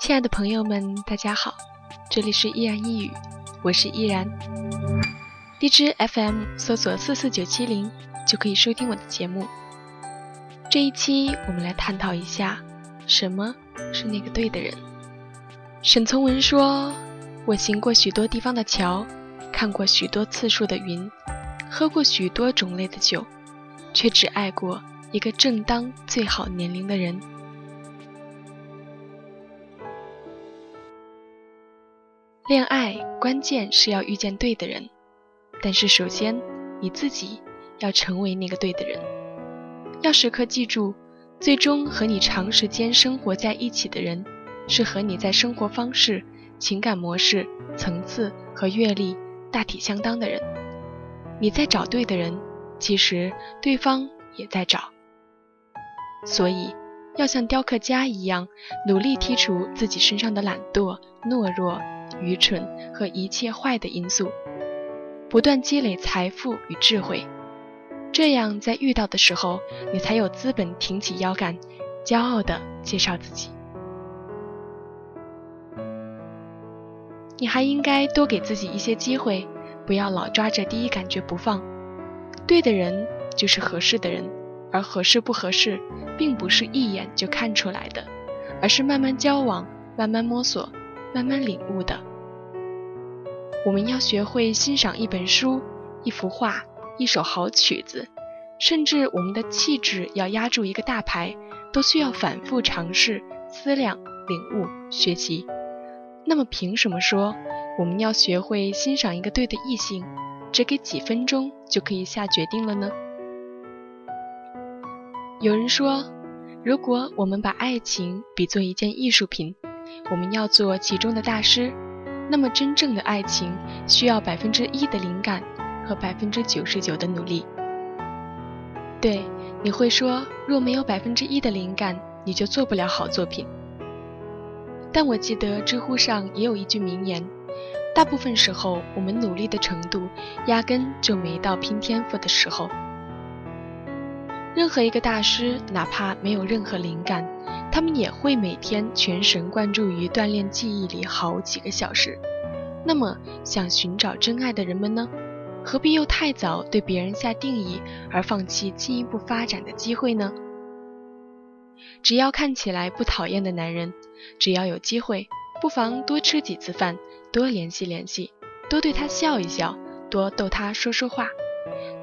亲爱的朋友们，大家好，这里是依然一语，我是依然。荔枝 FM 搜索四四九七零就可以收听我的节目。这一期我们来探讨一下，什么是那个对的人。沈从文说：“我行过许多地方的桥，看过许多次数的云，喝过许多种类的酒，却只爱过一个正当最好年龄的人。”恋爱关键是要遇见对的人，但是首先你自己要成为那个对的人。要时刻记住，最终和你长时间生活在一起的人，是和你在生活方式、情感模式、层次和阅历大体相当的人。你在找对的人，其实对方也在找。所以，要像雕刻家一样，努力剔除自己身上的懒惰、懦弱。愚蠢和一切坏的因素，不断积累财富与智慧，这样在遇到的时候，你才有资本挺起腰杆，骄傲地介绍自己。你还应该多给自己一些机会，不要老抓着第一感觉不放。对的人就是合适的人，而合适不合适，并不是一眼就看出来的，而是慢慢交往，慢慢摸索。慢慢领悟的，我们要学会欣赏一本书、一幅画、一首好曲子，甚至我们的气质要压住一个大牌，都需要反复尝试、思量、领悟、学习。那么，凭什么说我们要学会欣赏一个对的异性，只给几分钟就可以下决定了呢？有人说，如果我们把爱情比作一件艺术品。我们要做其中的大师，那么真正的爱情需要百分之一的灵感和百分之九十九的努力。对，你会说，若没有百分之一的灵感，你就做不了好作品。但我记得知乎上也有一句名言：大部分时候，我们努力的程度压根就没到拼天赋的时候。任何一个大师，哪怕没有任何灵感。他们也会每天全神贯注于锻炼记忆里好几个小时。那么，想寻找真爱的人们呢？何必又太早对别人下定义，而放弃进一步发展的机会呢？只要看起来不讨厌的男人，只要有机会，不妨多吃几次饭，多联系联系，多对他笑一笑，多逗他说说话，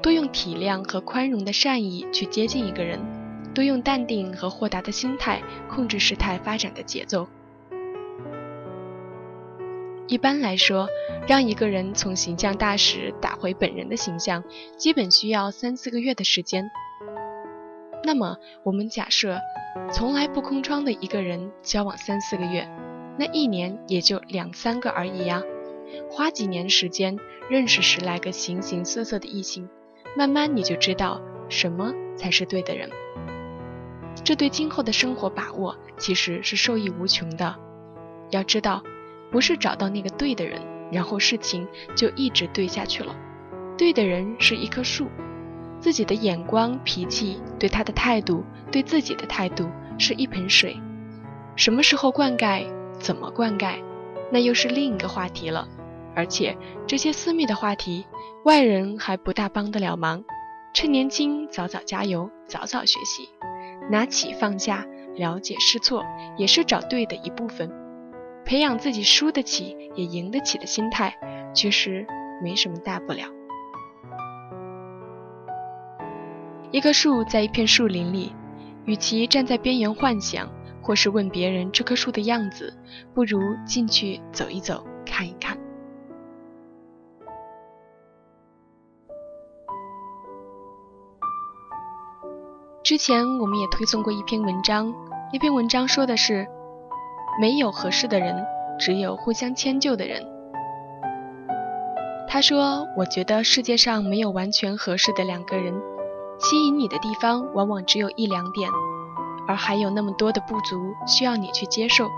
多用体谅和宽容的善意去接近一个人。多用淡定和豁达的心态控制事态发展的节奏。一般来说，让一个人从形象大使打回本人的形象，基本需要三四个月的时间。那么，我们假设从来不空窗的一个人交往三四个月，那一年也就两三个而已呀。花几年时间认识十来个形形色色的异性，慢慢你就知道什么才是对的人。这对今后的生活把握其实是受益无穷的。要知道，不是找到那个对的人，然后事情就一直对下去了。对的人是一棵树，自己的眼光、脾气、对他的态度、对自己的态度是一盆水。什么时候灌溉，怎么灌溉，那又是另一个话题了。而且这些私密的话题，外人还不大帮得了忙。趁年轻，早早加油，早早学习。拿起放下，了解试错，也是找对的一部分。培养自己输得起也赢得起的心态，其实没什么大不了。一棵树在一片树林里，与其站在边缘幻想，或是问别人这棵树的样子，不如进去走一走，看一看。之前我们也推送过一篇文章，那篇文章说的是，没有合适的人，只有互相迁就的人。他说：“我觉得世界上没有完全合适的两个人，吸引你的地方往往只有一两点，而还有那么多的不足需要你去接受。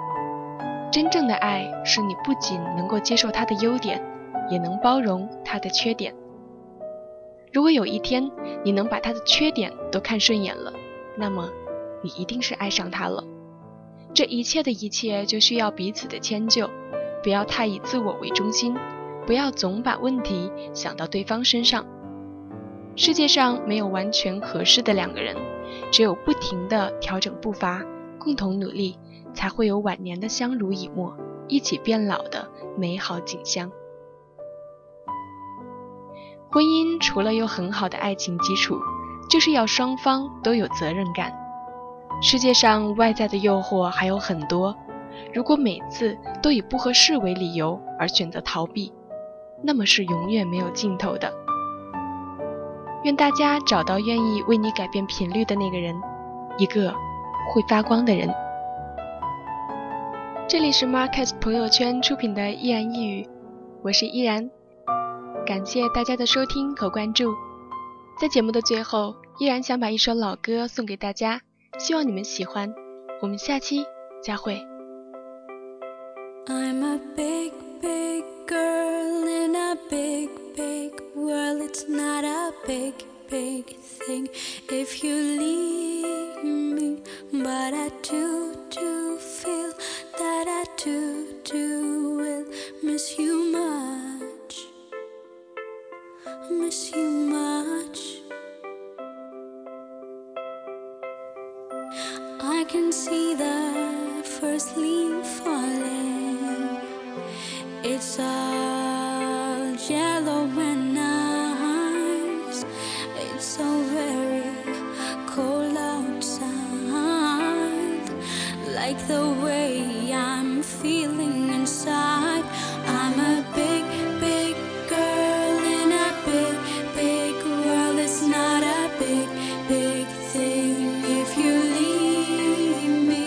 真正的爱是你不仅能够接受他的优点，也能包容他的缺点。”如果有一天你能把他的缺点都看顺眼了，那么你一定是爱上他了。这一切的一切就需要彼此的迁就，不要太以自我为中心，不要总把问题想到对方身上。世界上没有完全合适的两个人，只有不停的调整步伐，共同努力，才会有晚年的相濡以沫，一起变老的美好景象。婚姻除了有很好的爱情基础，就是要双方都有责任感。世界上外在的诱惑还有很多，如果每次都以不合适为理由而选择逃避，那么是永远没有尽头的。愿大家找到愿意为你改变频率的那个人，一个会发光的人。这里是 Marcus 朋友圈出品的依然一语，我是依然。感谢大家的收听和关注，在节目的最后，依然想把一首老歌送给大家，希望你们喜欢。我们下期再会。Big, thing if you leave me, but I do, do feel that I do, do will miss you much. miss you much. I can see the first leaf falling. It's all like the way I'm feeling inside. I'm a big, big girl in a big, big world. It's not a big, big thing if you leave me,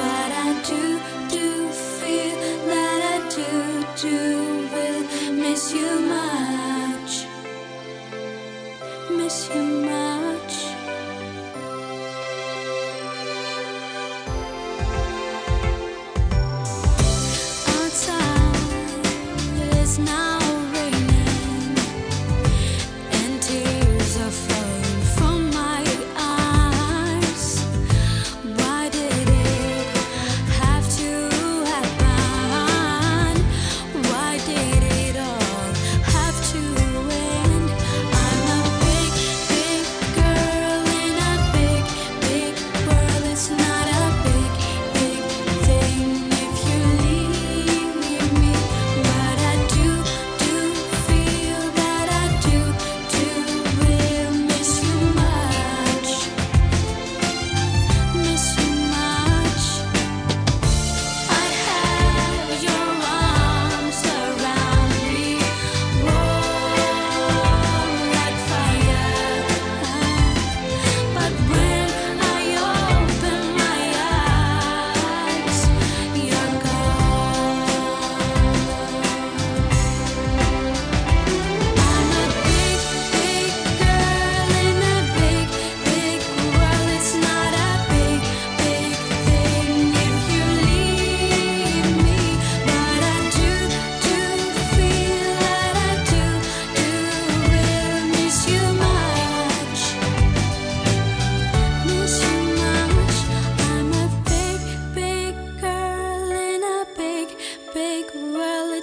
but I do, do feel that I do, do will miss you much, miss you. Much.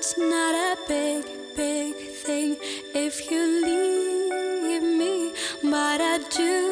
it's not a big, big thing if you leave me, but I do.